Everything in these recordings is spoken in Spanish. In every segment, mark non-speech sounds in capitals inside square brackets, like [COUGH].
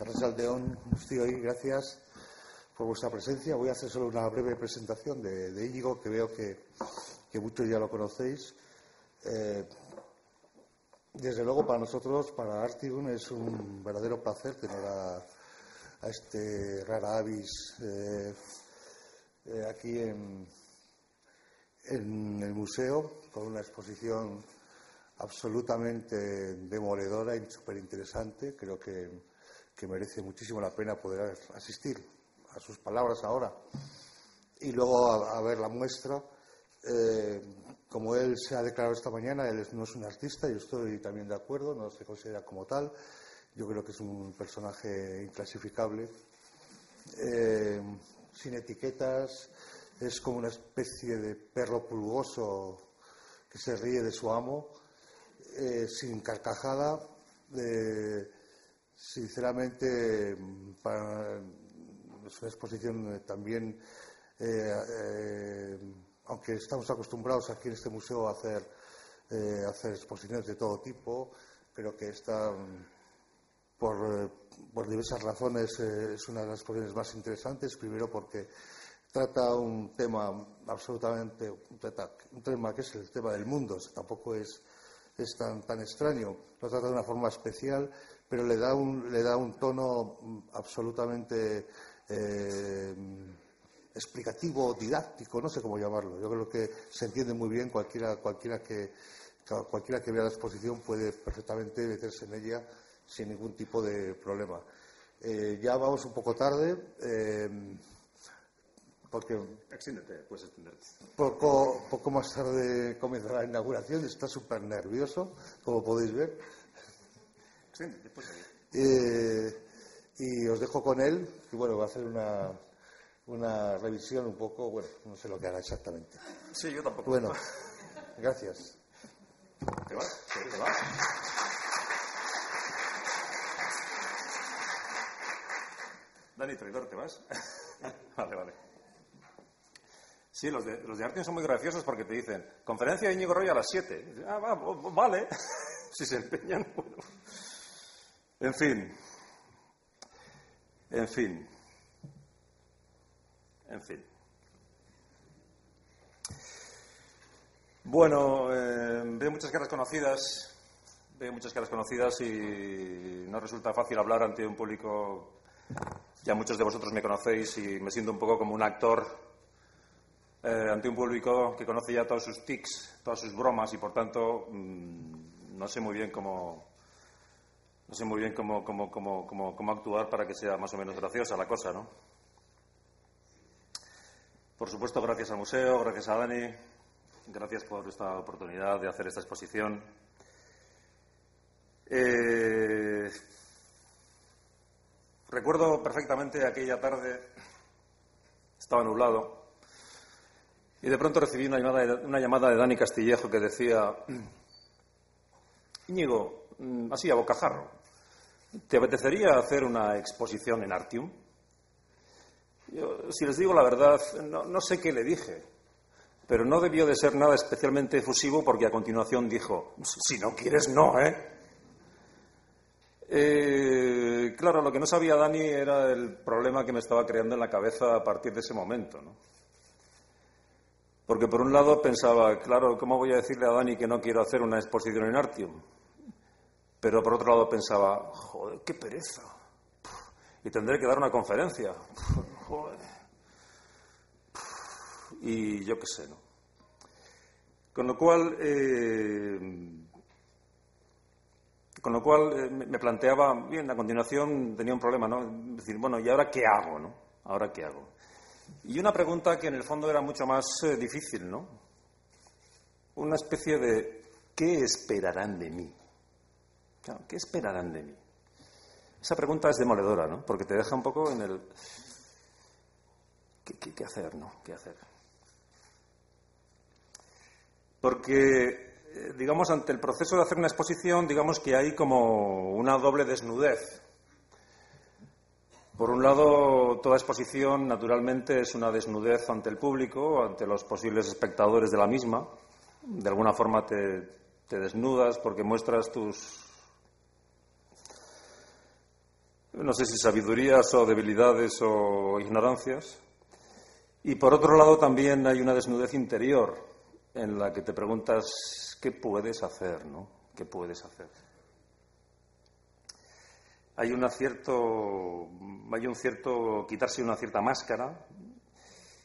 Aldeón, hoy, gracias por vuestra presencia. Voy a hacer solo una breve presentación de, de Íñigo, que veo que, muchos ya lo conocéis. Eh, desde luego, para nosotros, para Artigun, es un verdadero placer tener a, este rara avis eh, eh, aquí en, en el museo con una exposición absolutamente demoledora y súper interesante. Creo que que merece muchísimo la pena poder asistir a sus palabras ahora y luego a, ver la muestra. Eh, como él se ha declarado esta mañana, él no es un artista, yo estoy también de acuerdo, no se considera como tal. Yo creo que es un personaje inclasificable, eh, sin etiquetas, es como una especie de perro pulgoso que se ríe de su amo, eh, sin carcajada. Sinceramente, para, es una exposición también, eh, eh, aunque estamos acostumbrados aquí en este museo a hacer, eh, exposiciones de todo tipo, creo que esta, por, por diversas razones, es una de las exposiciones más interesantes. Primero, porque trata un tema absolutamente, un tema que es el tema del mundo, tampoco es, es tan, tan extraño, lo trata de una forma especial pero le da un, le da un tono mm, absolutamente eh, explicativo, didáctico, no sé cómo llamarlo. Yo creo que se entiende muy bien, cualquiera, cualquiera, que, cualquiera que vea la exposición puede perfectamente meterse en ella sin ningún tipo de problema. Eh, ya vamos un poco tarde. Eh, porque puedes extenderte. Poco, poco más tarde comenzará la inauguración, está súper nervioso, como podéis ver. Eh, y os dejo con él, y bueno, va a hacer una, una revisión un poco, bueno, no sé lo que hará exactamente. Sí, yo tampoco. Bueno, gracias. ¿Te vas? ¿Te vas? Dani, traidor, ¿te vas? [LAUGHS] vale, vale. Sí, los de, los de arte son muy graciosos porque te dicen, conferencia de Íñigo Roy a las 7. Ah, va, vale. [LAUGHS] si se empeñan, bueno. En fin. En fin. En fin. Bueno, eh, veo muchas caras conocidas, veo muchas caras conocidas y no resulta fácil hablar ante un público. Ya muchos de vosotros me conocéis y me siento un poco como un actor eh, ante un público que conoce ya todos sus tics, todas sus bromas y por tanto mm, no sé muy bien cómo, no sé muy bien cómo, cómo, cómo, cómo, actuar para que sea más o menos graciosa la cosa, ¿no? Por supuesto, gracias al museo, gracias a Dani, gracias por esta oportunidad de hacer esta exposición. Eh, recuerdo perfectamente aquella tarde, estaba nublado, y de pronto recibí una llamada de, una llamada de Dani Castillejo que decía, Íñigo, Mm, así a bocajarro. ¿Te apetecería hacer una exposición en Artium? si les digo la verdad, no, sé qué le dije, pero no debió de ser nada especialmente efusivo porque a continuación dijo, si no quieres, no, ¿eh? ¿eh? claro, lo que no sabía Dani era el problema que me estaba creando en la cabeza a partir de ese momento, ¿no? Porque por un lado pensaba, claro, ¿cómo voy a decirle a Dani que no quiero hacer una exposición en Artium? Pero por otro lado pensaba, joder, qué pereza. Y tendré que dar una conferencia. [LAUGHS] Joder. Y yo qué sé, ¿no? Con lo cual, eh, con lo cual eh, me planteaba, bien, a continuación tenía un problema, ¿no? decir, bueno, ¿y ahora qué hago, no? ¿Ahora qué hago? Y una pregunta que en el fondo era mucho más eh, difícil, ¿no? Una especie de ¿qué esperarán de mí? ¿qué esperarán de mí? Esa pregunta es demoledora, ¿no? Porque te deja un poco en el... ¿Qué, hacer, no? ¿Qué hacer? Porque, eh, digamos, ante el proceso de hacer una exposición, digamos que hay como una doble desnudez. Por un lado, toda exposición, naturalmente, es una desnudez ante el público, ante los posibles espectadores de la misma. De alguna forma te desnudas porque muestras tus no sé si sabidurías o debilidades o ignorancias. Y por otro lado también hay una desnudez interior en la que te preguntas qué puedes hacer, ¿no? ¿Qué puedes hacer? Hay, un cierto, hay un cierto quitarse una cierta máscara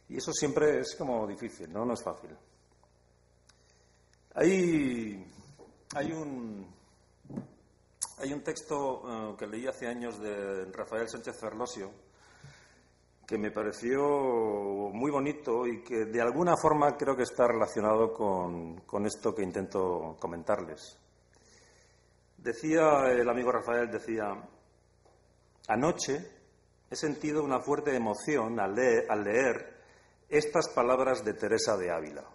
y eso siempre es como difícil, ¿no? No es fácil. Hay, un, texto eh, que leí hace años de Rafael Sánchez Ferlosio que me pareció muy bonito y que de alguna forma creo que está relacionado con esto que intento comentarles. Decía el amigo Rafael, decía, anoche he sentido una fuerte emoción al leer, estas palabras de Teresa de Ávila.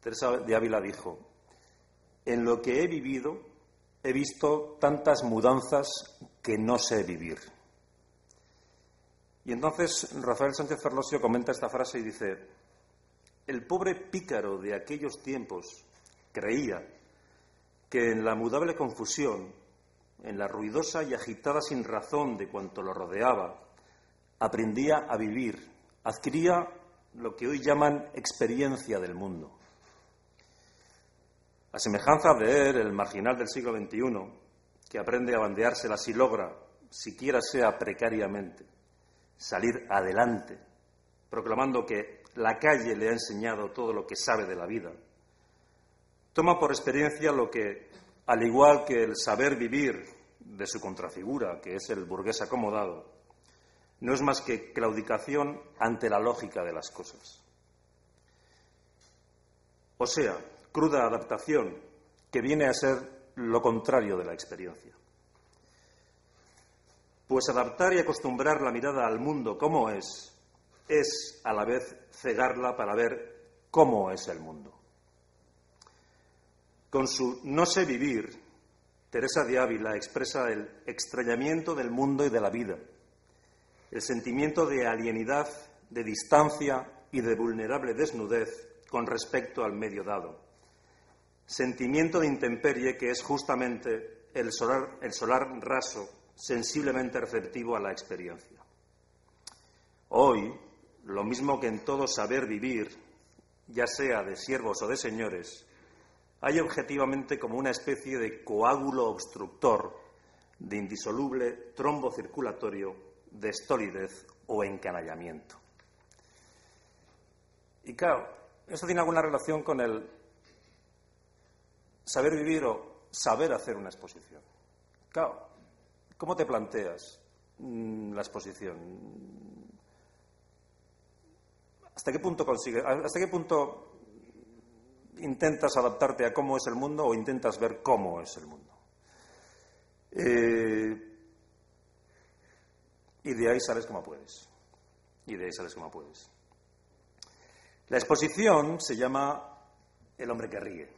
Teresa de Ávila dijo, en lo que he vivido he visto tantas mudanzas que no sé vivir. Y entonces Rafael Sánchez Ferlosio comenta esta frase y dice, el pobre pícaro de aquellos tiempos creía que en la mudable confusión, en la ruidosa y agitada sin razón de cuanto lo rodeaba, aprendía a vivir, adquiría lo que hoy llaman experiencia del mundo. A semejanza de él, el marginal del siglo XXI, que aprende a bandeársela si logra, siquiera sea precariamente, salir adelante, proclamando que la calle le ha enseñado todo lo que sabe de la vida, toma por experiencia lo que, al igual que el saber vivir de su contrafigura, que es el burgués acomodado, no es más que claudicación ante la lógica de las cosas. O sea, cruda adaptación que viene a ser lo contrario de la experiencia. Pues adaptar y acostumbrar la mirada al mundo como es, es a la vez cegarla para ver cómo es el mundo. Con su no sé vivir, Teresa de Ávila expresa el extrañamiento del mundo y de la vida, el sentimiento de alienidad, de distancia y de vulnerable desnudez con respecto al medio dado sentimiento de intemperie que es justamente el solar, el solar raso, sensiblemente receptivo a la experiencia. Hoy, lo mismo que en todo saber vivir, ya sea de siervos o de señores, hay objetivamente como una especie de coágulo obstructor de indisoluble trombo circulatorio, de estolidez o encanallamiento. Y claro, esto tiene alguna relación con el saber vivir o saber hacer una exposición. Claro, ¿cómo te planteas mm, la exposición? ¿Hasta qué punto consigues, hasta qué punto intentas adaptarte a cómo es el mundo o intentas ver cómo es el mundo? Eh, y de ahí sales como puedes. Y de ahí sales como puedes. La exposición se llama El hombre que ríe.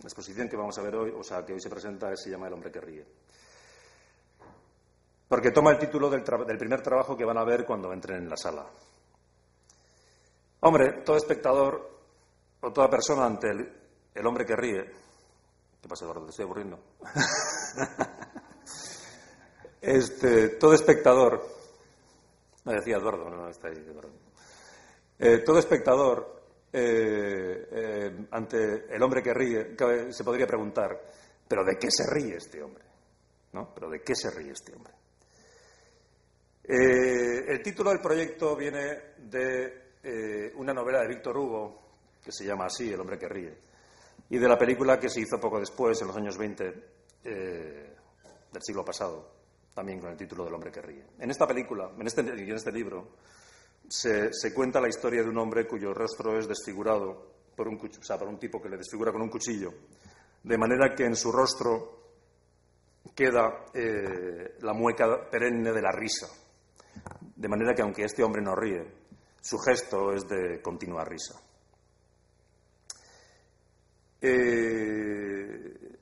La exposición que vamos a ver hoy, o sea, que hoy se presenta, se llama El hombre que ríe. Porque toma el título del, primer trabajo que van a ver cuando entren en la sala. Hombre, todo espectador o toda persona ante el, hombre que ríe. ¿Qué pasa, Eduardo? Te estoy aburriendo. [LAUGHS] este, todo espectador. Me decía Eduardo, no, no está ahí, Eduardo. Eh, todo espectador eh, eh, ante el hombre que ríe, se podría preguntar, ¿pero de qué se ríe este hombre? ¿No? ¿Pero de qué se ríe este hombre? El título del proyecto viene de una novela de Víctor Hugo, que se llama así, El hombre que ríe, y de la película que se hizo poco después, en los años 20 del siglo pasado, también con el título del hombre que ríe. En esta película, en este, este libro, se, cuenta la historia de un hombre cuyo rostro es desfigurado por un, por un tipo que le desfigura con un cuchillo, de manera que en su rostro queda eh, la mueca perenne de la risa, de manera que aunque este hombre no ríe, su gesto es de continua risa. Eh,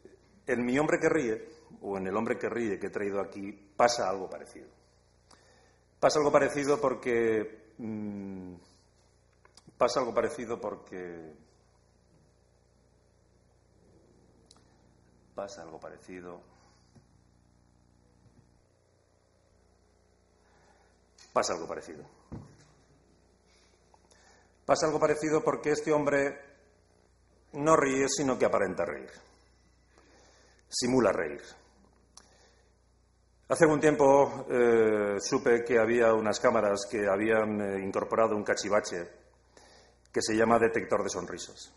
en mi hombre que ríe, o en el hombre que ríe que he traído aquí, pasa algo parecido. Pasa algo parecido porque Mm, pasa algo parecido porque pasa algo parecido pasa algo parecido. Pasa algo parecido porque este hombre no ríe, sino que aparenta reír. Simula reír. Hace algún tiempo eh, supe que había unas cámaras que habían eh, incorporado un cachivache que se llama detector de sonrisas.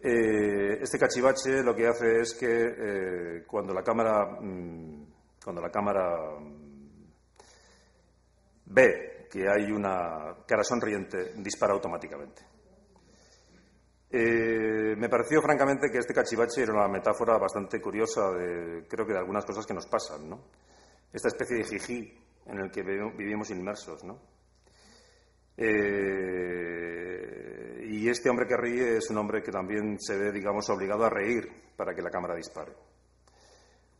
Eh, este cachivache lo que hace es que cuando la cámara, mm, cuando la cámara mm, ve que hay una cara sonriente, dispara automáticamente. Eh, me pareció francamente que este cachivache era una metáfora bastante curiosa de, creo que de algunas cosas que nos pasan, ¿no? Esta especie de jijí en el que vivimos inmersos, ¿no? Eh, y este hombre que ríe es un hombre que también se ve, digamos, obligado a reír para que la cámara dispare.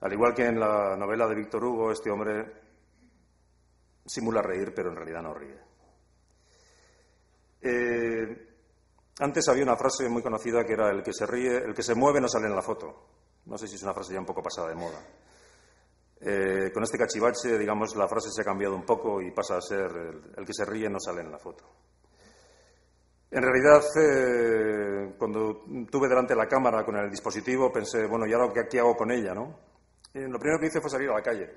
Al igual que en la novela de Víctor Hugo, este hombre simula reír, pero en realidad no ríe. Eh, antes había una frase muy conocida que era el que se ríe, el que se mueve no sale en la foto. No sé si es una frase ya un poco pasada de moda. Eh, con este cachivache, digamos, la frase se ha cambiado un poco y pasa a ser el, que se ríe no sale en la foto. En realidad, eh, cuando tuve delante la cámara con el dispositivo, pensé, bueno, ¿y ahora qué, hago con ella? ¿no? lo primero que hice fue salir a la calle,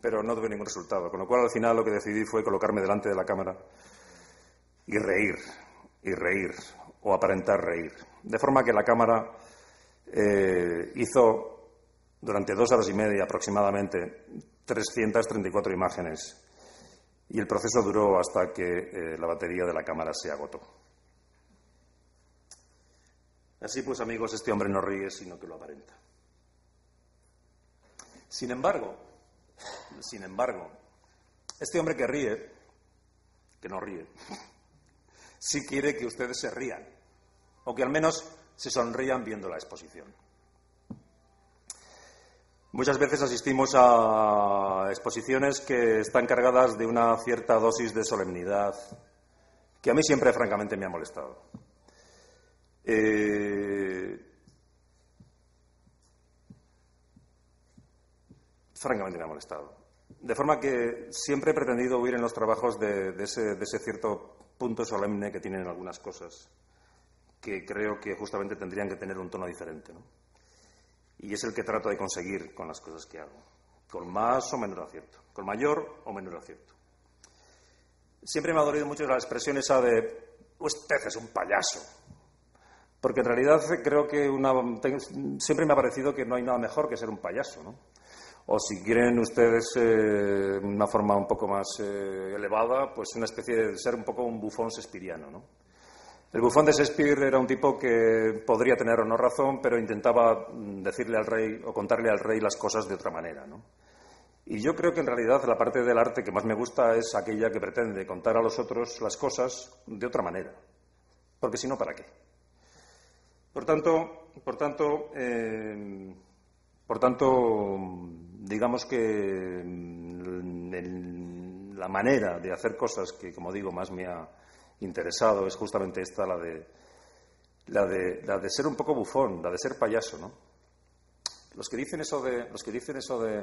pero no tuve ningún resultado, con lo cual al final lo que decidí fue colocarme delante de la cámara y reír, y reír o aparentar reír. De forma que la cámara eh, hizo durante dos horas y media aproximadamente 334 imágenes y el proceso duró hasta que eh, la batería de la cámara se agotó. Así pues, amigos, este hombre no ríe, sino que lo aparenta. Sin embargo, sin embargo, este hombre que ríe, que no ríe, [LAUGHS] si quiere que ustedes se rían, o que al menos se sonrían viendo la exposición. Muchas veces asistimos a exposiciones que están cargadas de una cierta dosis de solemnidad, que a mí siempre, francamente, me ha molestado. Eh, francamente me ha molestado. De forma que siempre he pretendido huir en los trabajos de, ese, cierto punto solemne que tienen algunas cosas, que creo que justamente tendrían que tener un tono diferente. Y es el que trato de conseguir con las cosas que hago, con más o menor acierto, con mayor o menor acierto. Siempre me ha dolido mucho la expresión esa de usted es un payaso. Porque en realidad creo que siempre me ha parecido que no hay nada mejor que ser un payaso, ¿no? O si quieren ustedes eh, una forma un poco más eh, elevada, pues una especie de ser un poco un bufón sespiriano. ¿no? El bufón de Shakespeare era un tipo que podría tener o no razón, pero intentaba mm, decirle al rey o contarle al rey las cosas de otra manera. ¿no? Y yo creo que en realidad la parte del arte que más me gusta es aquella que pretende contar a los otros las cosas de otra manera. Porque si no, ¿para qué? Por tanto, por tanto, eh, por tanto digamos que mm, la manera de hacer cosas que, como digo, más me ha interesado es justamente esta, la de, la de, la de ser un poco bufón, la de ser payaso, ¿no? Los que dicen eso de, los que dicen eso de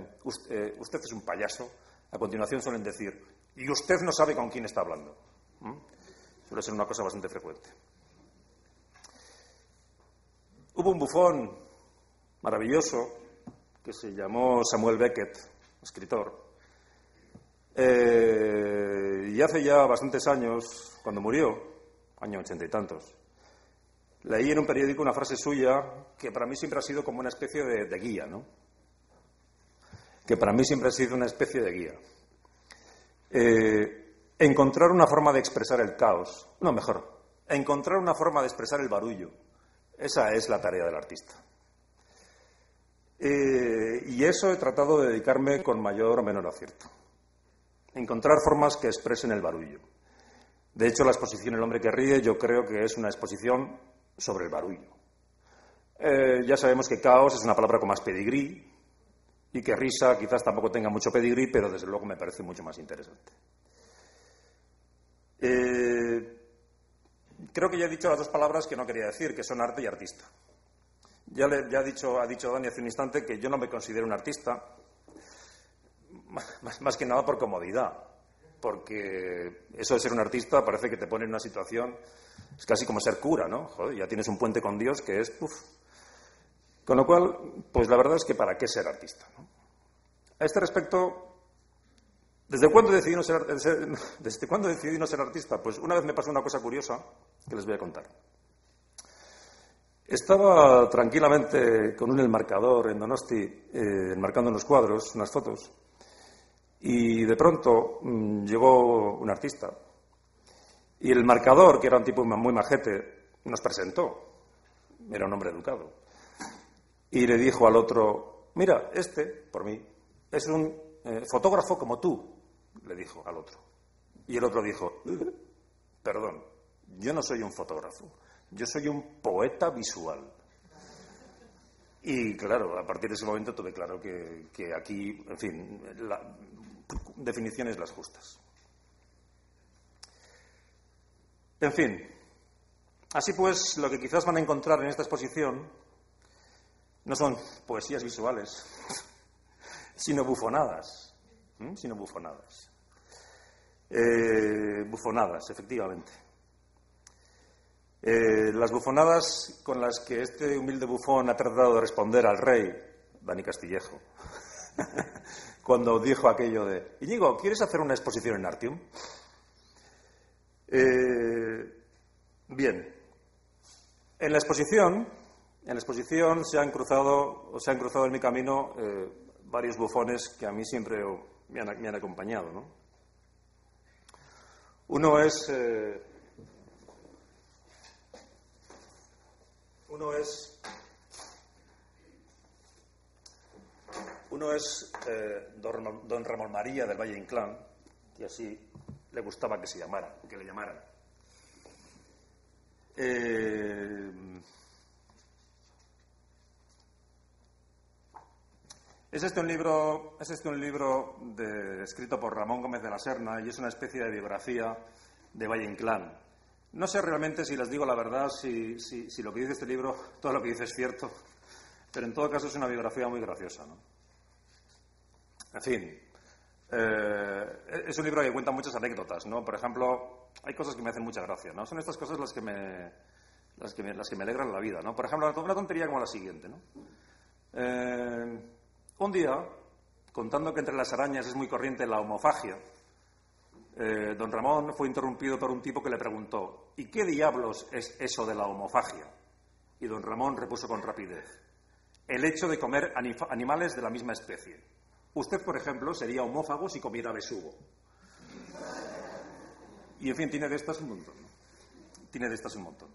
eh, usted, es un payaso, a continuación suelen decir, y usted no sabe con quién está hablando. Suele ser una cosa bastante frecuente. Hubo un bufón maravilloso que se llamó Samuel Beckett, escritor. Eh, y hace ya bastantes años, cuando murió, año ochenta y tantos, leí en un periódico una frase suya que para mí siempre ha sido como una especie de, guía, ¿no? Que para mí siempre ha sido una especie de guía. Eh, encontrar una forma de expresar el caos, no mejor, encontrar una forma de expresar el barullo. Esa es la tarea del artista. Eh, y eso he tratado de dedicarme con mayor o menor acierto. Encontrar formas que expresen el barullo. De hecho, la exposición El hombre que ríe yo creo que es una exposición sobre el barullo. Eh, ya sabemos que caos es una palabra con más pedigrí y que risa quizás tampoco tenga mucho pedigrí, pero desde luego me parece mucho más interesante. Eh, creo que ya he dicho las dos palabras que no quería decir, que son arte y artista. Ya, le, ha, dicho, ha dicho Dani hace un instante que yo no me considero un artista, [LAUGHS] más, que nada por comodidad. porque eso de ser un artista parece que te pone en una situación, es casi como ser cura, ¿no? Joder, ya tienes un puente con Dios que es, uff. Con lo cual, pues la verdad es que para qué ser artista. A este respecto, ¿desde cuándo, decidí no ser, [LAUGHS] ¿desde cuándo decidí no ser artista? Pues una vez me pasó una cosa curiosa que les voy a contar. Estaba tranquilamente con un enmarcador en Donosti, eh, enmarcando en los cuadros unas fotos, y de pronto mm, llegó un artista. Y el marcador, que era un tipo muy majete, nos presentó. Era un hombre educado. Y le dijo al otro, mira, este, por mí, es un eh, fotógrafo como tú, le dijo al otro. Y el otro dijo, perdón, yo no soy un fotógrafo, yo soy un poeta visual. Y claro, a partir de ese momento tuve claro que, aquí, en fin, la, definiciones las justas. En fin, así pues, lo que quizás van a encontrar en esta exposición no son poesías visuales, [LAUGHS] sino bufonadas, sino bufonadas. Eh, bufonadas, efectivamente. Eh, las bufonadas con las que este humilde bufón ha tratado de responder al rey, Dani Castillejo, [LAUGHS] cuando dijo aquello de, Íñigo, ¿quieres hacer una exposición en Artium? Eh, bien, en la exposición, en la exposición se han cruzado, o se han cruzado en mi camino eh, varios bufones que a mí siempre me han, acompañado. ¿no? Uno es uno es Uno es eh, don, Ramón María del Valle Inclán, que así le gustaba que se llamara, que le llamaran. Eh, es este un libro, es este un libro escrito por Ramón Gómez de la Serna y es una especie de biografía de Valle Inclán. No sé realmente si les digo la verdad, si, lo que dice este libro, todo lo que dice es cierto, pero en todo caso es una biografía muy graciosa. ¿no? En fin, eh, es un libro que cuenta muchas anécdotas, ¿no? Por ejemplo, hay cosas que me hacen mucha gracia, ¿no? Son estas cosas las que me, las que las que me alegran la vida, ¿no? Por ejemplo, una tontería como la siguiente, ¿no? Eh, un día, contando que entre las arañas es muy corriente la homofagia, eh, don Ramón fue interrumpido por un tipo que le preguntó, ¿y qué diablos es eso de la homofagia? Y don Ramón repuso con rapidez, el hecho de comer animales de la misma especie. Usted, por ejemplo, sería homófago si comiera besugo. Y, en fin, tiene de estas un montón. Tiene de estas un montón.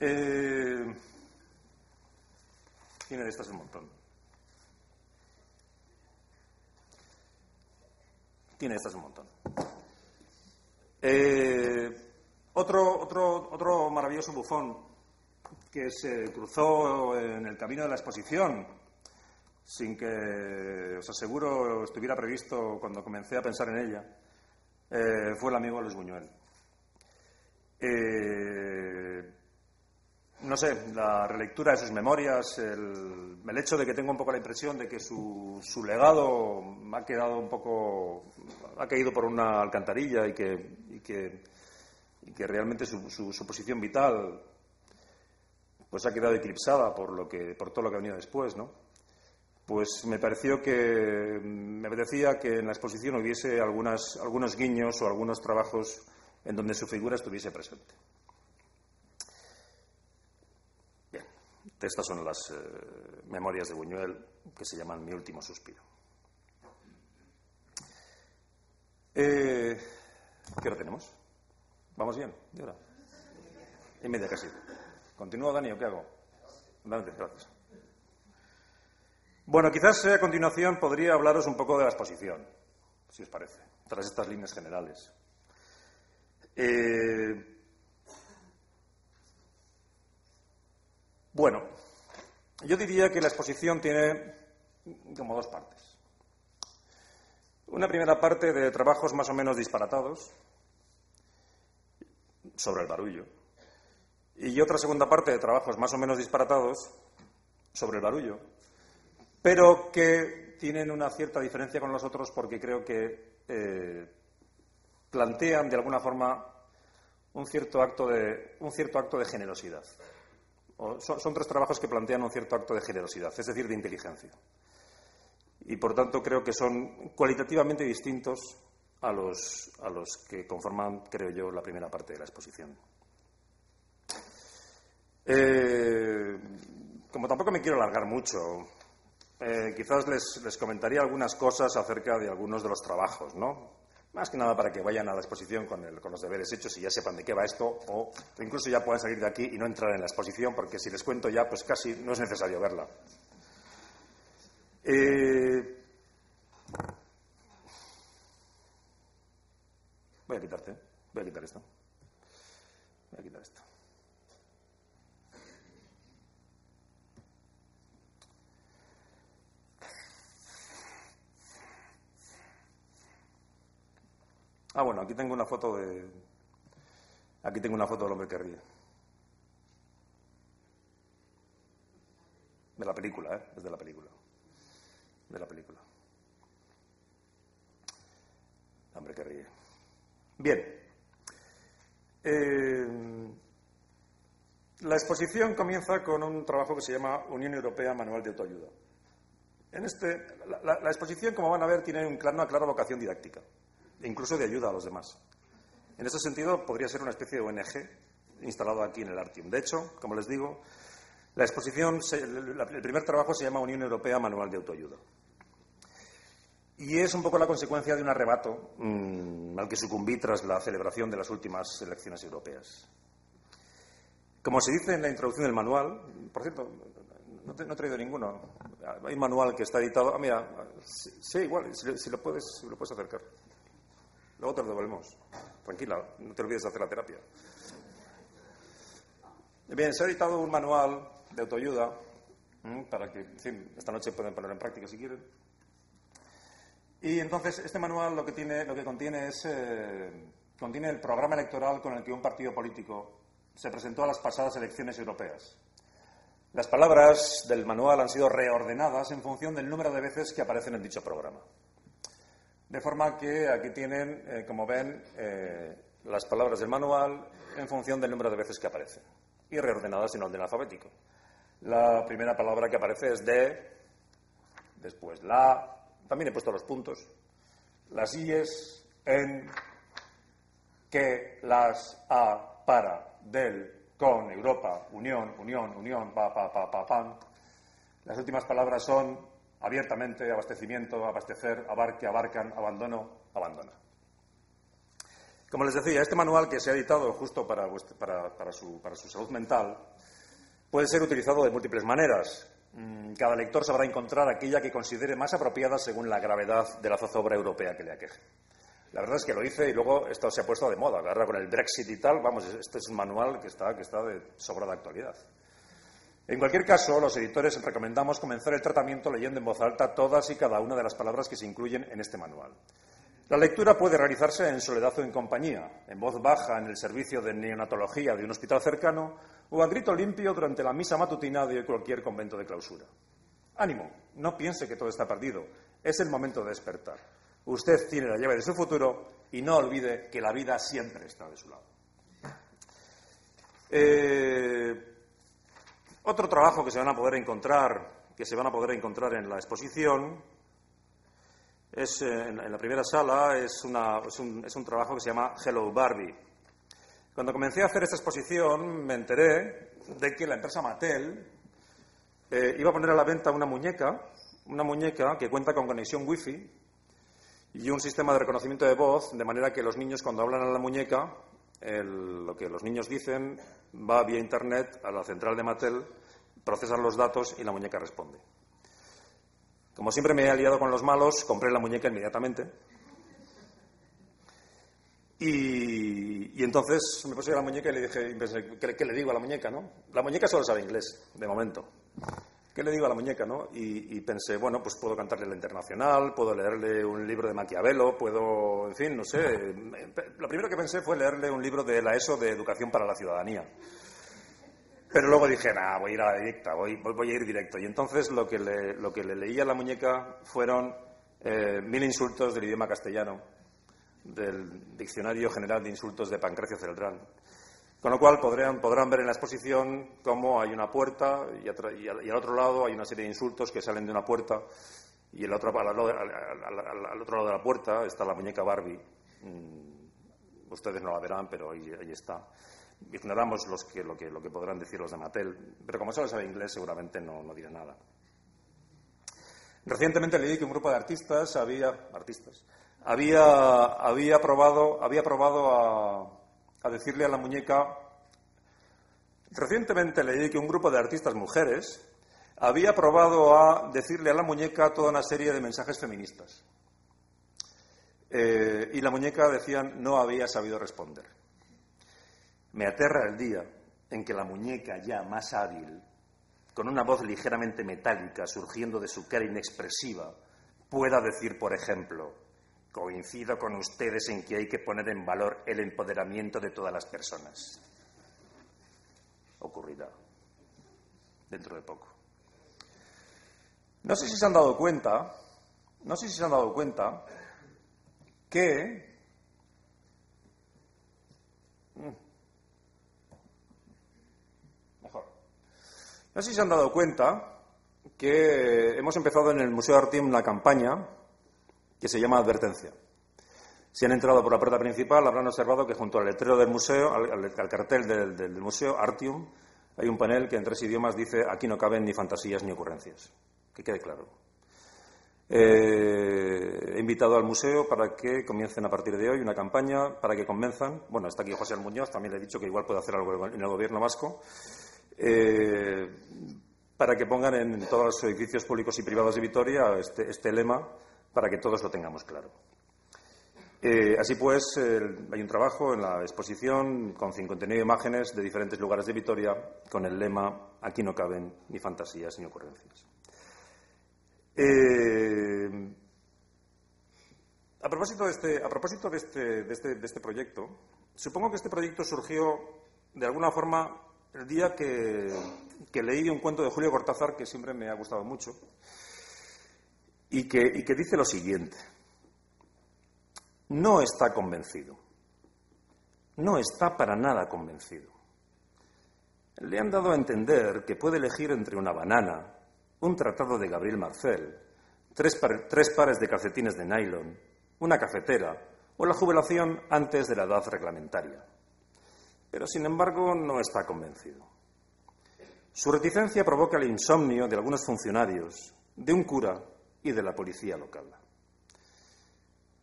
Eh, tiene de estas un montón. Tiene estas un montón. Eh, otro, otro, otro maravilloso bufón que se cruzó en el camino de la exposición sin que, os aseguro, estuviera previsto cuando comencé a pensar en ella, eh, fue el amigo Luis Buñuel. Eh, no sé, la relectura de sus memorias, el, hecho de que tengo un poco la impresión de que su, legado ha quedado un poco, ha caído por una alcantarilla y que, y que, realmente su, su, posición vital pues ha quedado eclipsada por, lo que, por todo lo que ha venido después, ¿no? pues me pareció que me apetecía que en la exposición hubiese algunos guiños o algunos trabajos en donde su figura estuviese presente. Estas son las eh, memorias de Buñuel que se llaman Mi último suspiro. Eh, ¿Qué hora tenemos? ¿Vamos bien? ¿De hora? Y media casi. ¿Continúo, Dani, qué hago? Gracias. Bueno, quizás a continuación podría hablaros un poco de la exposición, si os parece, tras estas líneas generales. Eh, bueno, yo diría que la exposición tiene como dos partes. Una primera parte de trabajos más o menos disparatados sobre el barullo. Y otra segunda parte de trabajos más o menos disparatados sobre el barullo, pero que tienen una cierta diferencia con los otros porque creo que eh, plantean de alguna forma un cierto acto de, un cierto acto de generosidad. Son, tres trabajos que plantean un cierto acto de generosidad, es decir, de inteligencia. Y por tanto creo que son cualitativamente distintos a los, a los que conforman, creo yo, la primera parte de la exposición. Eh, como tampoco me quiero alargar mucho, eh, quizás les, les, comentaría algunas cosas acerca de algunos de los trabajos, ¿no? Más que nada para que vayan a la exposición con, los deberes hechos y ya sepan de qué va esto, o incluso ya puedan salir de aquí y no entrar en la exposición, porque si les cuento ya, pues casi no es necesario verla. Eh, voy a quitarte, voy a quitar esto. Voy a quitar esto. Ah, bueno, aquí tengo una foto de. Aquí tengo una foto del hombre que ríe. De la película, ¿eh? Es de la película. De la película. El hombre que ríe. Bien. Eh, la exposición comienza con un trabajo que se llama Unión Europea Manual de Autoayuda. En este, la, exposición, como van a ver, tiene una clara vocación didáctica incluso de ayuda a los demás. En ese sentido, podría ser una especie de ONG instalado aquí en el Artium. De hecho, como les digo, la exposición, el primer trabajo se llama Unión Europea Manual de Autoayuda. Y es un poco la consecuencia de un arrebato mm, al que sucumbí tras la celebración de las últimas elecciones europeas. Como se dice en la introducción del manual, por cierto, no, he traído ninguno. Hay un manual que está editado. Ah, mira, sí, igual, si, lo puedes, si lo puedes acercar. Luego te lo devolvemos. Tranquila, no te olvides de hacer la terapia. Bien, se ha editado un manual de autoayuda para que, esta noche pueden ponerlo en práctica si quieren. Y entonces este manual lo que tiene, lo que contiene es eh, contiene el programa electoral con el que un partido político se presentó a las pasadas elecciones europeas. Las palabras del manual han sido reordenadas en función del número de veces que aparecen en dicho programa. De forma que aquí tienen, eh, como ven, eh, las palabras del manual en función del número de veces que aparecen y reordenadas en orden alfabético. La primera palabra que aparece es de, después la, también he puesto los puntos, las ies, en, que, las, a, para, del, con, Europa, Unión, Unión, Unión, pa, pa, pa, pa, pan. Las últimas palabras son abiertamente, abastecimiento, abastecer, abarque, abarcan, abandono, abandona. Como les decía, este manual que se ha editado justo para, su, salud mental puede ser utilizado de múltiples maneras. Mm, cada lector sabrá encontrar aquella que considere más apropiada según la gravedad de la zozobra europea que le aqueje. La verdad es que lo hice y luego esto se ha puesto de moda. Ahora con el Brexit y tal, vamos, este es un manual que está, que está de sobrada actualidad. En cualquier caso, los editores recomendamos comenzar el tratamiento leyendo en voz alta todas y cada una de las palabras que se incluyen en este manual. La lectura puede realizarse en soledad o en compañía, en voz baja en el servicio de neonatología de un hospital cercano o a grito limpio durante la misa matutina de cualquier convento de clausura. Ánimo, no piense que todo está perdido. Es el momento de despertar. Usted tiene la llave de su futuro y no olvide que la vida siempre está de su lado. Eh, otro trabajo que se van a poder encontrar, que se van a poder encontrar en la exposición, es eh, en la primera sala, es, un, trabajo que se llama Hello Barbie. Cuando comencé a hacer esta exposición, me enteré de que la empresa Mattel eh, iba a poner a la venta una muñeca, una muñeca que cuenta con conexión Wi-Fi y un sistema de reconocimiento de voz, de manera que los niños cuando hablan a la muñeca lo que los niños dicen va vía Internet a la central de Mattel, procesan los datos y la muñeca responde. Como siempre me he aliado con los malos, compré la muñeca inmediatamente. Y, entonces me puse a la muñeca y le dije, ¿qué, ¿qué, le digo a la muñeca? no? La muñeca solo sabe inglés, de momento. ¿Qué le digo a la muñeca, no? Y, pensé, bueno, pues puedo cantarle la internacional, puedo leerle un libro de Maquiavelo, puedo, en fin, no sé. Lo primero que pensé fue leerle un libro de la ESO de Educación para la Ciudadanía. Pero luego dije, nada, voy a ir a la directa, voy, a ir directo. Y entonces lo que le, lo que le leí a la muñeca fueron eh, mil insultos del idioma castellano, del Diccionario General de Insultos de Pancracio Celdrán. Con lo cual podrán, ver en la exposición cómo hay una puerta y, al, otro lado hay una serie de insultos que salen de una puerta y el otro, al, otro lado de la puerta está la muñeca Barbie. Mm, ustedes no la verán, pero ahí, está ignoramos los que, lo, que, podrán decir los de Mattel, pero como solo sabe inglés seguramente no, no nada. Recientemente leí que un grupo de artistas había, artistas, había, había probado, había probado a, a decirle a la muñeca. Recientemente leí que un grupo de artistas mujeres había probado a decirle a la muñeca toda una serie de mensajes feministas. Eh, y la muñeca, decían, no había sabido responder. Me aterra el día en que la muñeca ya más hábil, con una voz ligeramente metálica surgiendo de su cara inexpresiva, pueda decir, por ejemplo, coincido con ustedes en que hay que poner en valor el empoderamiento de todas las personas. Ocurrirá dentro de poco. No sé si se han dado cuenta, no sé si se han dado cuenta que No sé si se han dado cuenta que hemos empezado en el Museo de Artium una campaña que se llama Advertencia. Si han entrado por la puerta principal, habrán observado que junto al letrero del museo, al, cartel del, museo Artium, hay un panel que en tres idiomas dice aquí no caben ni fantasías ni ocurrencias. Que quede claro. Eh, he invitado al museo para que comiencen a partir de hoy una campaña para que convenzan. Bueno, está aquí José Muñoz, también le he dicho que igual puede hacer algo en el gobierno vasco eh, para que pongan en todos los edificios públicos y privados de Vitoria este, este lema para que todos lo tengamos claro. Eh, así pues, hay un trabajo en la exposición con 59 imágenes de diferentes lugares de Vitoria con el lema Aquí no caben ni fantasías ni ocurrencias. Eh, a propósito, de este, a propósito de, este, de, este, de este proyecto, supongo que este proyecto surgió de alguna forma el día que, leí un cuento de Julio Cortázar que siempre me ha gustado mucho y que, dice lo siguiente. No está convencido. No está para nada convencido. Le han dado a entender que puede elegir entre una banana, un tratado de Gabriel Marcel, tres, tres, pares de calcetines de nylon, una cafetera o la jubilación antes de la edad reglamentaria pero sin embargo no está convencido. Su reticencia provoca el insomnio de algunos funcionarios, de un cura y de la policía local.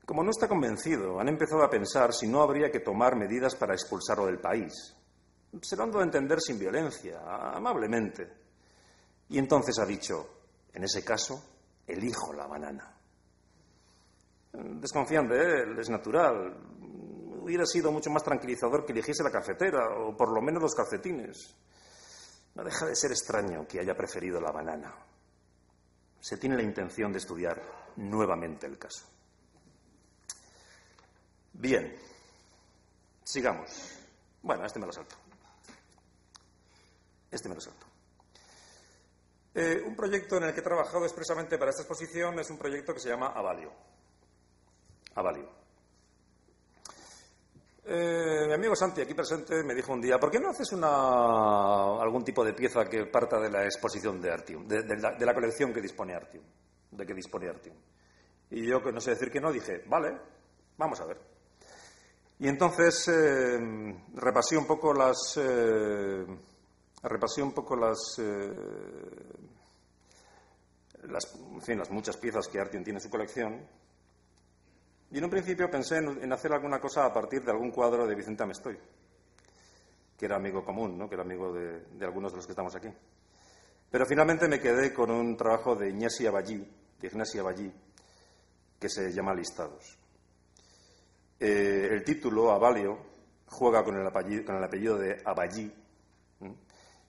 Como no está convencido, han empezado a pensar si no habría que tomar medidas para expulsarlo del país. Se lo han dado a entender sin violencia, amablemente. Y entonces ha dicho, en ese caso, elijo la banana. Desconfían de él, es natural hubiera sido mucho más tranquilizador que eligiese la cafetera o por lo menos los calcetines. No deja de ser extraño que haya preferido la banana. Se tiene la intención de estudiar nuevamente el caso. Bien, sigamos. Bueno, este me lo salto. Este me lo salto. Eh, un proyecto en el que he trabajado expresamente para esta exposición es un proyecto que se llama Avalio. Avalio. Eh, mi amigo Santi, aquí presente, me dijo un día, ¿por qué no haces algún tipo de pieza que parta de la exposición de Artium, de, la, colección que dispone Artium, de que dispone Artium? Y yo, que no sé decir que no, dije, vale, vamos a ver. Y entonces eh, repasé un poco las, eh, repasé un poco las, las, en fin, las muchas piezas que Artium tiene en su colección y en un principio pensé en, hacer alguna cosa a partir de algún cuadro de Vicente Amestoy, que era amigo común, ¿no? que era amigo de, algunos de los que estamos aquí. Pero finalmente me quedé con un trabajo de Ignasi Aballí, de que se llama Listados. Eh, el título, Avalio, juega con el apellido, de Aballí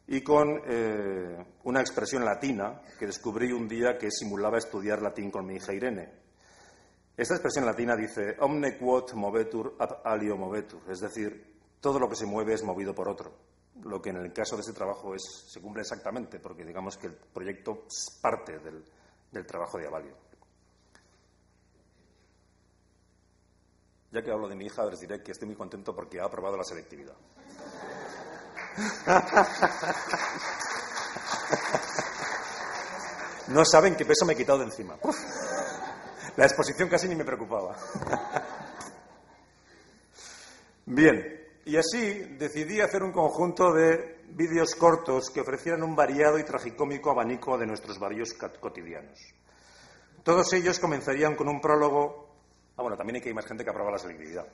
y con eh, una expresión latina que descubrí un día que simulaba estudiar latín con mi hija Irene esta expresión latina dice omne quod movetur ab alio movetur, es decir, todo lo que se mueve es movido por otro. lo que en el caso de ese trabajo es, se cumple exactamente, porque digamos que el proyecto parte del, del trabajo de Avalio. Ya que hablo de mi hija, les diré que estoy muy contento porque ha aprobado la selectividad. [LAUGHS] No saben qué peso me he quitado de encima. La exposición casi ni me preocupaba. Bien, y así decidí hacer un conjunto de vídeos cortos que ofrecieran un variado y tragicómico abanico de nuestros barrios cotidianos. Todos ellos comenzarían con un prólogo. Ah, bueno, también hay que hay más gente que aprueba la selectividad.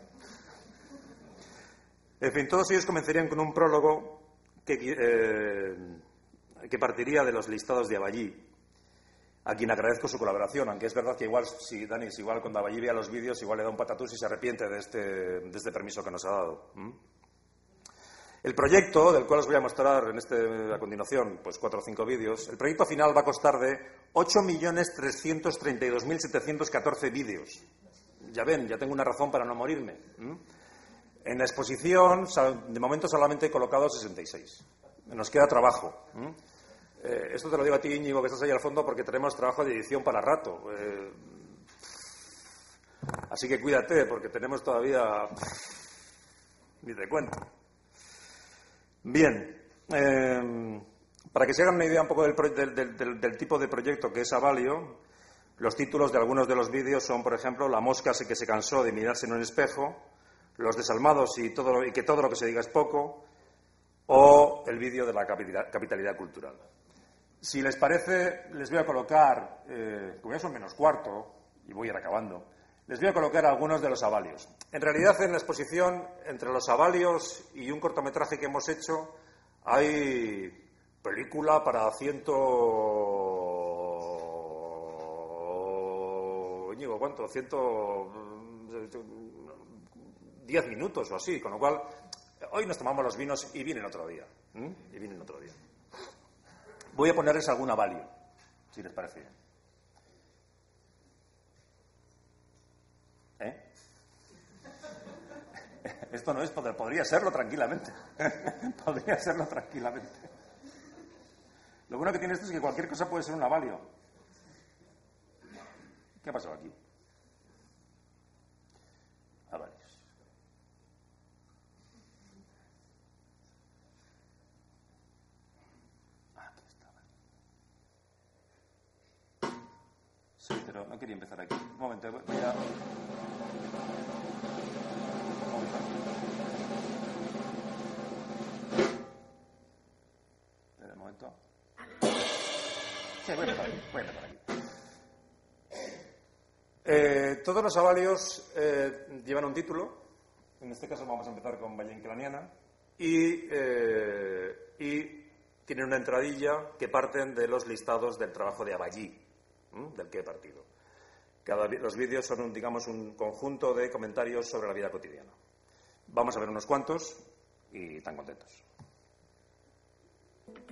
En fin, todos ellos comenzarían con un prólogo que, eh, que partiría de los listados de Aballí, a quien agradezco su colaboración, aunque es verdad que igual, si Dani, igual cuando allí vea los vídeos, igual le da un patatús y se arrepiente de este, de este permiso que nos ha dado. El proyecto, del cual os voy a mostrar en este, a continuación pues cuatro o cinco vídeos, el proyecto final va a costar de 8.332.714 vídeos. Ya ven, ya tengo una razón para no morirme. En la exposición, de momento solamente he colocado 66. Nos queda trabajo. Eh, esto te lo digo a ti, Íñigo, que estás ahí al fondo, porque tenemos trabajo de edición para rato. Eh, así que cuídate, porque tenemos todavía. Ni te cuento. Bien. Eh, para que se hagan una idea un poco del, tipo de proyecto que es Avalio, los títulos de algunos de los vídeos son, por ejemplo, La mosca que se cansó de mirarse en un espejo, Los desalmados y, que todo lo que se diga es poco, o el vídeo de la capitalidad cultural. Si les parece, les voy a colocar, eh, como ya son menos cuarto, y voy a ir acabando, les voy a colocar algunos de los avalios. En realidad, en la exposición, entre los avalios y un cortometraje que hemos hecho, hay película para ciento... Íñigo, ¿cuánto? Ciento... diez minutos o así, con lo cual, hoy nos tomamos los vinos y vienen otro día. Y vienen otro día. Voy a ponerles alguna value, si les parece. ¿Eh? [LAUGHS] Esto no es poder, podría serlo tranquilamente. [LAUGHS] podría serlo tranquilamente. Lo bueno que tiene esto es que cualquier cosa puede ser una value. ¿Qué ha pasado aquí? Sí, pero no quería empezar aquí. Un momento, voy a... Espera un momento. Sí, voy a empezar aquí. Voy a empezar aquí. Eh, todos los avalios eh, llevan un título. En este caso vamos a empezar con Valle Inclaniana. Y, eh, y tienen una entradilla que parten de los listados del trabajo de Del que he partido. Cada, los vídeos son, digamos, un conjunto de comentarios sobre la vida cotidiana. Vamos a ver unos cuantos y tan contentos.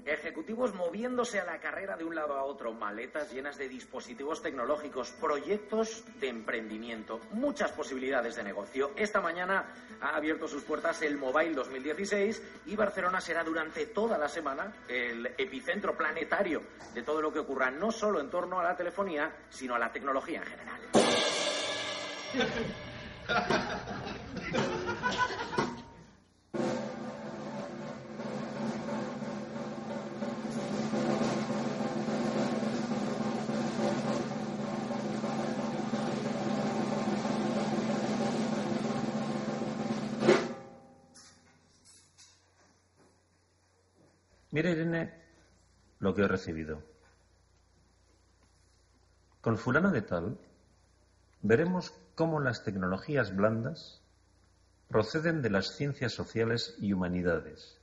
Ejecutivos moviéndose a la carrera de un lado a otro, maletas llenas de dispositivos tecnológicos, proyectos de emprendimiento, muchas posibilidades de negocio. Esta mañana ha abierto sus puertas el Mobile 2016 y Barcelona será durante toda la semana el epicentro planetario de todo lo que ocurra, no solo en torno a la telefonía, sino a la tecnología en general. [LAUGHS] Mira, Irene, lo que he recibido. Con fulano de tal, veremos cómo las tecnologías blandas proceden de las ciencias sociales y humanidades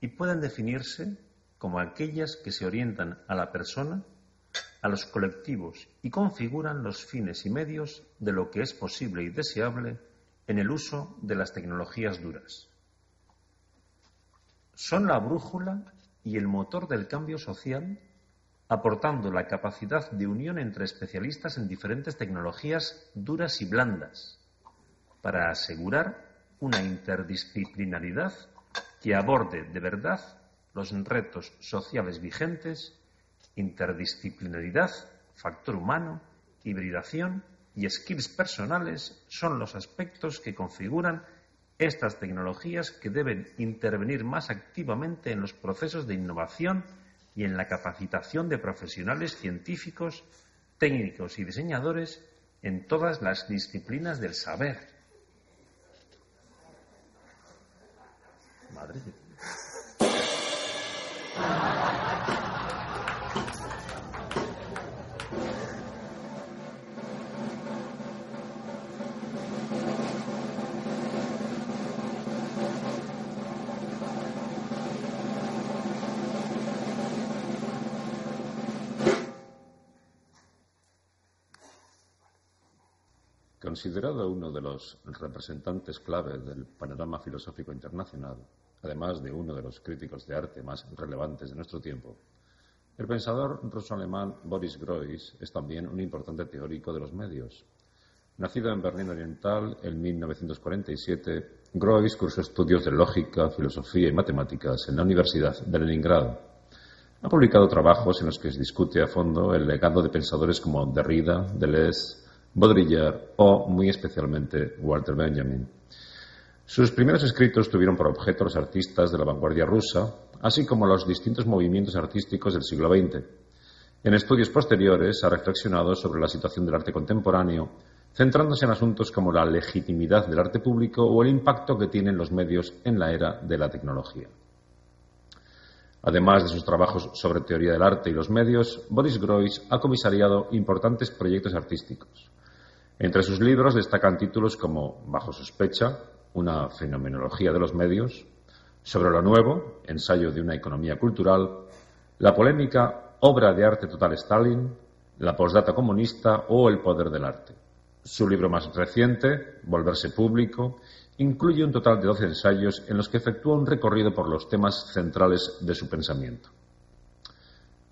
y pueden definirse como aquellas que se orientan a la persona, a los colectivos y configuran los fines y medios de lo que es posible y deseable en el uso de las tecnologías duras son la brújula y el motor del cambio social, aportando la capacidad de unión entre especialistas en diferentes tecnologías duras y blandas, para asegurar una interdisciplinaridad que aborde de verdad los retos sociales vigentes, interdisciplinaridad, factor humano, hibridación y skills personales son los aspectos que configuran estas tecnologías que deben intervenir más activamente en los procesos de innovación y en la capacitación de profesionales científicos, técnicos y diseñadores en todas las disciplinas del saber. Considerado uno de los representantes clave del panorama filosófico internacional, además de uno de los críticos de arte más relevantes de nuestro tiempo, el pensador ruso-alemán Boris Groys es también un importante teórico de los medios. Nacido en Berlín Oriental en 1947, Groys cursó estudios de lógica, filosofía y matemáticas en la Universidad de Leningrado. Ha publicado trabajos en los que se discute a fondo el legado de pensadores como Derrida, Deleuze, Baudrillard o, muy especialmente, Walter Benjamin. Sus primeros escritos tuvieron por objeto los artistas de la vanguardia rusa, así como los distintos movimientos artísticos del siglo XX. En estudios posteriores ha reflexionado sobre la situación del arte contemporáneo, centrándose en asuntos como la legitimidad del arte público o el impacto que tienen los medios en la era de la tecnología. Además de sus trabajos sobre teoría del arte y los medios, Boris Groys ha comisariado importantes proyectos artísticos. Entre sus libros destacan títulos como Bajo sospecha, una fenomenología de los medios, Sobre lo nuevo, ensayo de una economía cultural, La polémica, obra de arte total Stalin, La postdata comunista o El poder del arte. Su libro más reciente, Volverse público, incluye un total de doce ensayos en los que efectúa un recorrido por los temas centrales de su pensamiento.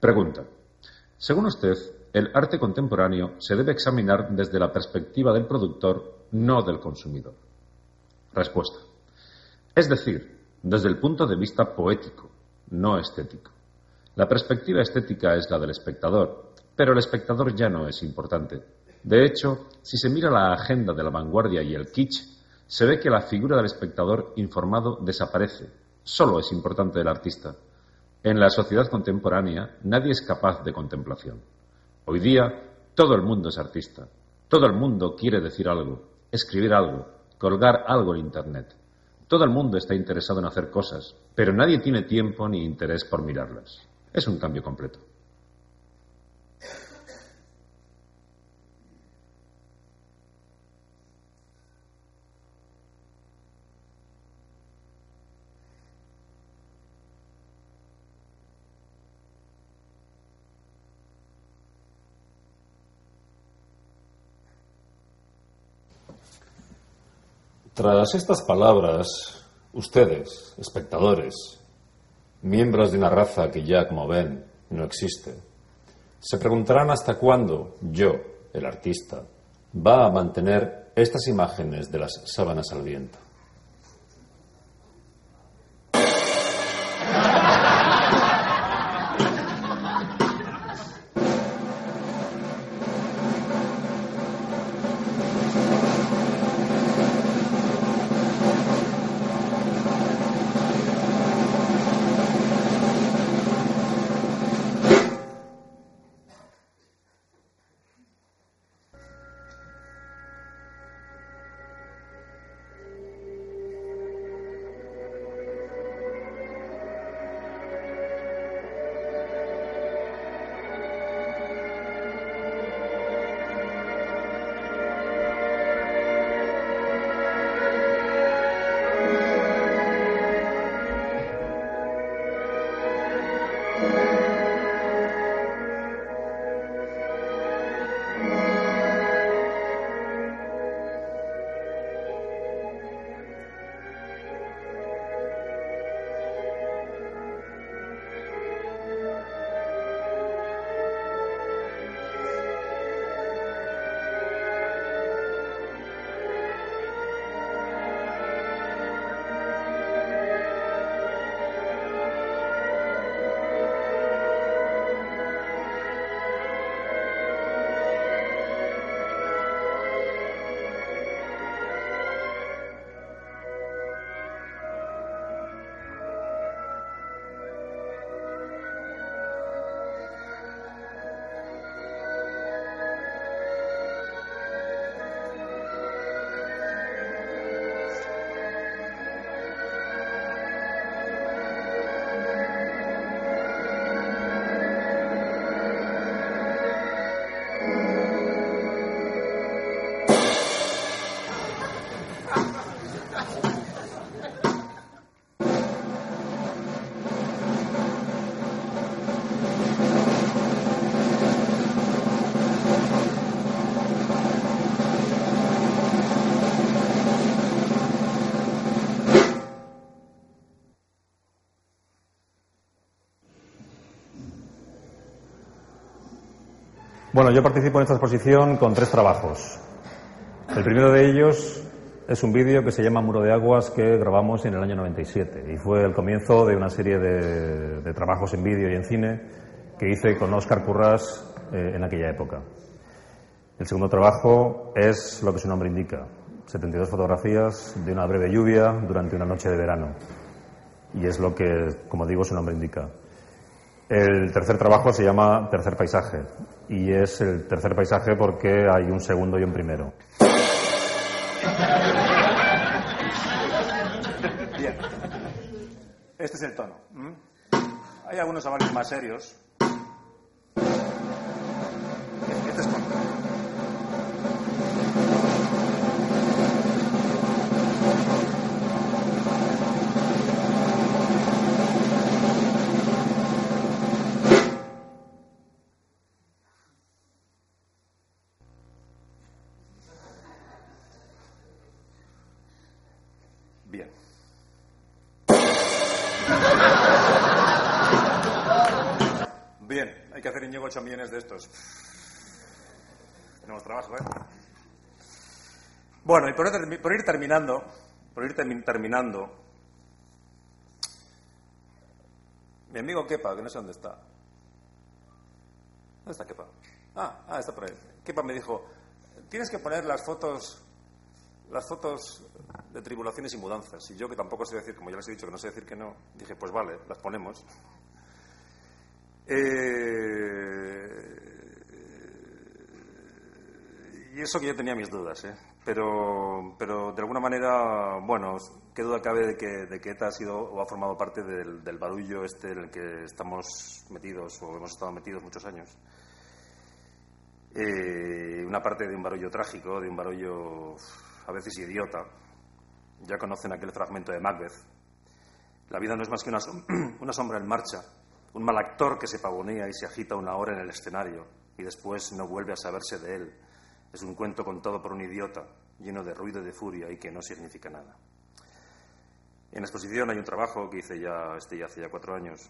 Pregunta. Según usted, el arte contemporáneo se debe examinar desde la perspectiva del productor, no del consumidor. Respuesta. Es decir, desde el punto de vista poético, no estético. La perspectiva estética es la del espectador, pero el espectador ya no es importante. De hecho, si se mira la agenda de la vanguardia y el kitsch, se ve que la figura del espectador informado desaparece. Solo es importante el artista. En la sociedad contemporánea nadie es capaz de contemplación. Hoy día todo el mundo es artista. Todo el mundo quiere decir algo, escribir algo, colgar algo en Internet. Todo el mundo está interesado en hacer cosas, pero nadie tiene tiempo ni interés por mirarlas. Es un cambio completo. Tras estas palabras, ustedes, espectadores, miembros de una raza que ya, como ven, no existe, se preguntarán hasta cuándo yo, el artista, va a mantener estas imágenes de las sábanas al viento. Bueno, yo participo en esta exposición con tres trabajos. El primero de ellos es un vídeo que se llama Muro de Aguas que grabamos en el año 97 y fue el comienzo de una serie de, trabajos en vídeo y en cine que hice con Oscar Currás eh, en aquella época. El segundo trabajo es lo que su nombre indica, 72 fotografías de una breve lluvia durante una noche de verano. Y es lo que, como digo, su nombre indica. El tercer trabajo se llama Tercer Paisaje y es el tercer paisaje porque hay un segundo y un primero. Bien. Este es el tono. Hay algunos avales más serios. 8 millones de estos. Tenemos trabajo, ¿eh? Bueno, y por, ir terminando, por ir terminando, mi amigo Kepa, que no sé dónde está. ¿Dónde está Kepa? Ah, ah, está por ahí. Kepa me dijo, tienes que poner las fotos las fotos de tribulaciones y mudanzas. Y yo, que tampoco sé decir, como ya les he dicho que no sé decir que no, dije, pues vale, las ponemos. Eh, y eso que yo tenía mis dudas, ¿eh? pero, pero de alguna manera, bueno, qué duda cabe de que, de que ETA ha sido o ha formado parte del, barullo este en el que estamos metidos o hemos estado metidos muchos años. Eh, una parte de un barullo trágico, de un barullo a veces idiota. Ya conocen aquel fragmento de Macbeth. La vida no es más que una, [CLEARS THROAT] una sombra en marcha un mal actor que se pavonea y se agita una hora en el escenario y después no vuelve a saberse de él. Es un cuento contado por un idiota, lleno de ruido y de furia y que no significa nada. En la exposición hay un trabajo que hice ya, este ya hace ya cuatro años,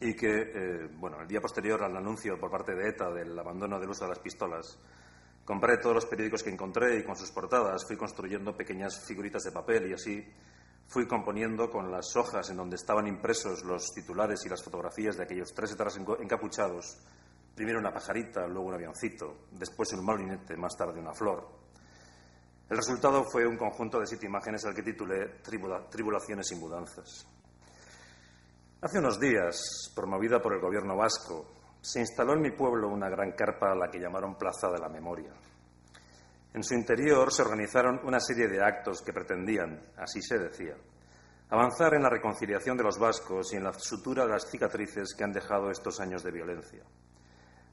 y que, eh, bueno, el día posterior al anuncio por parte de ETA del abandono del uso de las pistolas, compré todos los periódicos que encontré y con sus portadas fui construyendo pequeñas figuritas de papel y así fui componiendo con las hojas en donde estaban impresos los titulares y las fotografías de aquellos tres etarras encapuchados, primero una pajarita, luego un avioncito, después un malinete, más tarde una flor. El resultado fue un conjunto de siete imágenes al que titulé Tribulaciones y mudanzas. Hace unos días, promovida por el gobierno vasco, se instaló en mi pueblo una gran carpa a la que llamaron Plaza de la Memoria. En su interior se organizaron una serie de actos que pretendían, así se decía, avanzar en la reconciliación de los vascos y en la sutura de las cicatrices que han dejado estos años de violencia.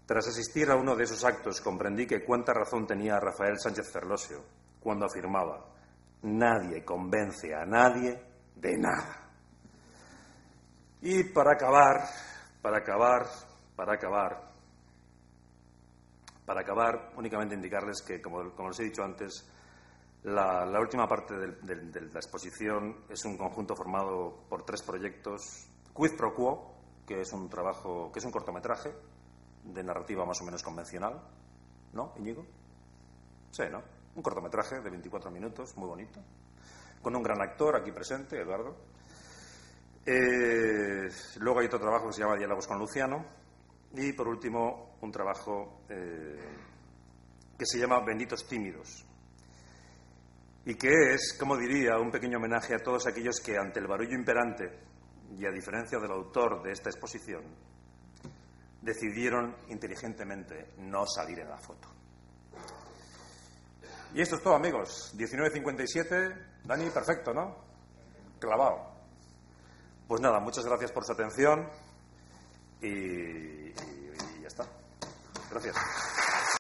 Tras asistir a uno de esos actos comprendí que cuánta razón tenía Rafael Sánchez Ferlosio cuando afirmaba nadie convence a nadie de nada. Y para acabar, para acabar, para acabar, para acabar, únicamente indicarles que, como, les he dicho antes, la, última parte de, la exposición es un conjunto formado por tres proyectos. Quid Pro Quo, que es un trabajo, que es un cortometraje de narrativa más o menos convencional, ¿no, Íñigo? Sí, ¿no? Un cortometraje de 24 minutos, muy bonito, con un gran actor aquí presente, Eduardo. Eh, luego hay otro trabajo que se llama Diálogos con Luciano, y por último, un trabajo eh, que se llama Benditos Tímidos y que es, como diría, un pequeño homenaje a todos aquellos que ante el barullo imperante y a diferencia del autor de esta exposición, decidieron inteligentemente no salir en la foto. Y esto es todo, amigos. 19.57. Dani, perfecto, ¿no? Clavado. Pues nada, muchas gracias por su atención y, ya está. Gracias.